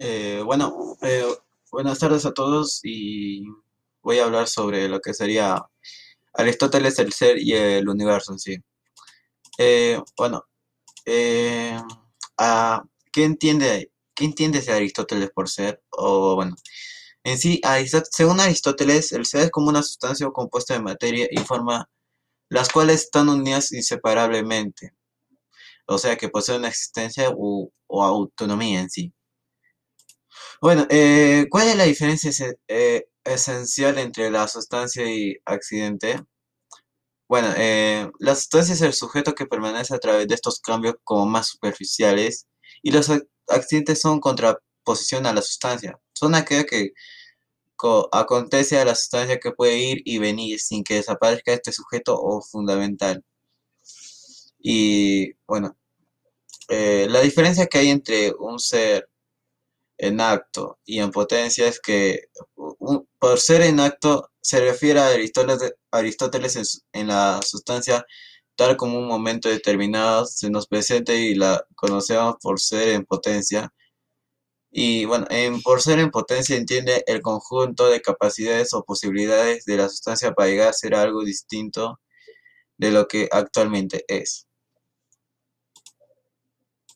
Eh, bueno, eh, buenas tardes a todos y voy a hablar sobre lo que sería Aristóteles, el ser y el universo en sí. Eh, bueno, eh, ¿qué entiende, qué entiende Aristóteles por ser? O bueno, en sí, según Aristóteles, el ser es como una sustancia compuesta de materia y forma, las cuales están unidas inseparablemente, o sea que posee una existencia o autonomía en sí. Bueno, eh, ¿cuál es la diferencia eh, esencial entre la sustancia y accidente? Bueno, eh, la sustancia es el sujeto que permanece a través de estos cambios como más superficiales y los ac- accidentes son contraposición a la sustancia. Son aquello que co- acontece a la sustancia que puede ir y venir sin que desaparezca este sujeto o fundamental. Y bueno, la diferencia que hay entre un ser en acto y en potencia es que por ser en acto se refiere a Aristóteles, en, en la sustancia tal como un momento determinado se nos presenta y la conocemos por ser en potencia. Y bueno, en, por ser en potencia entiende el conjunto de capacidades o posibilidades de la sustancia para llegar a ser algo distinto de lo que actualmente es.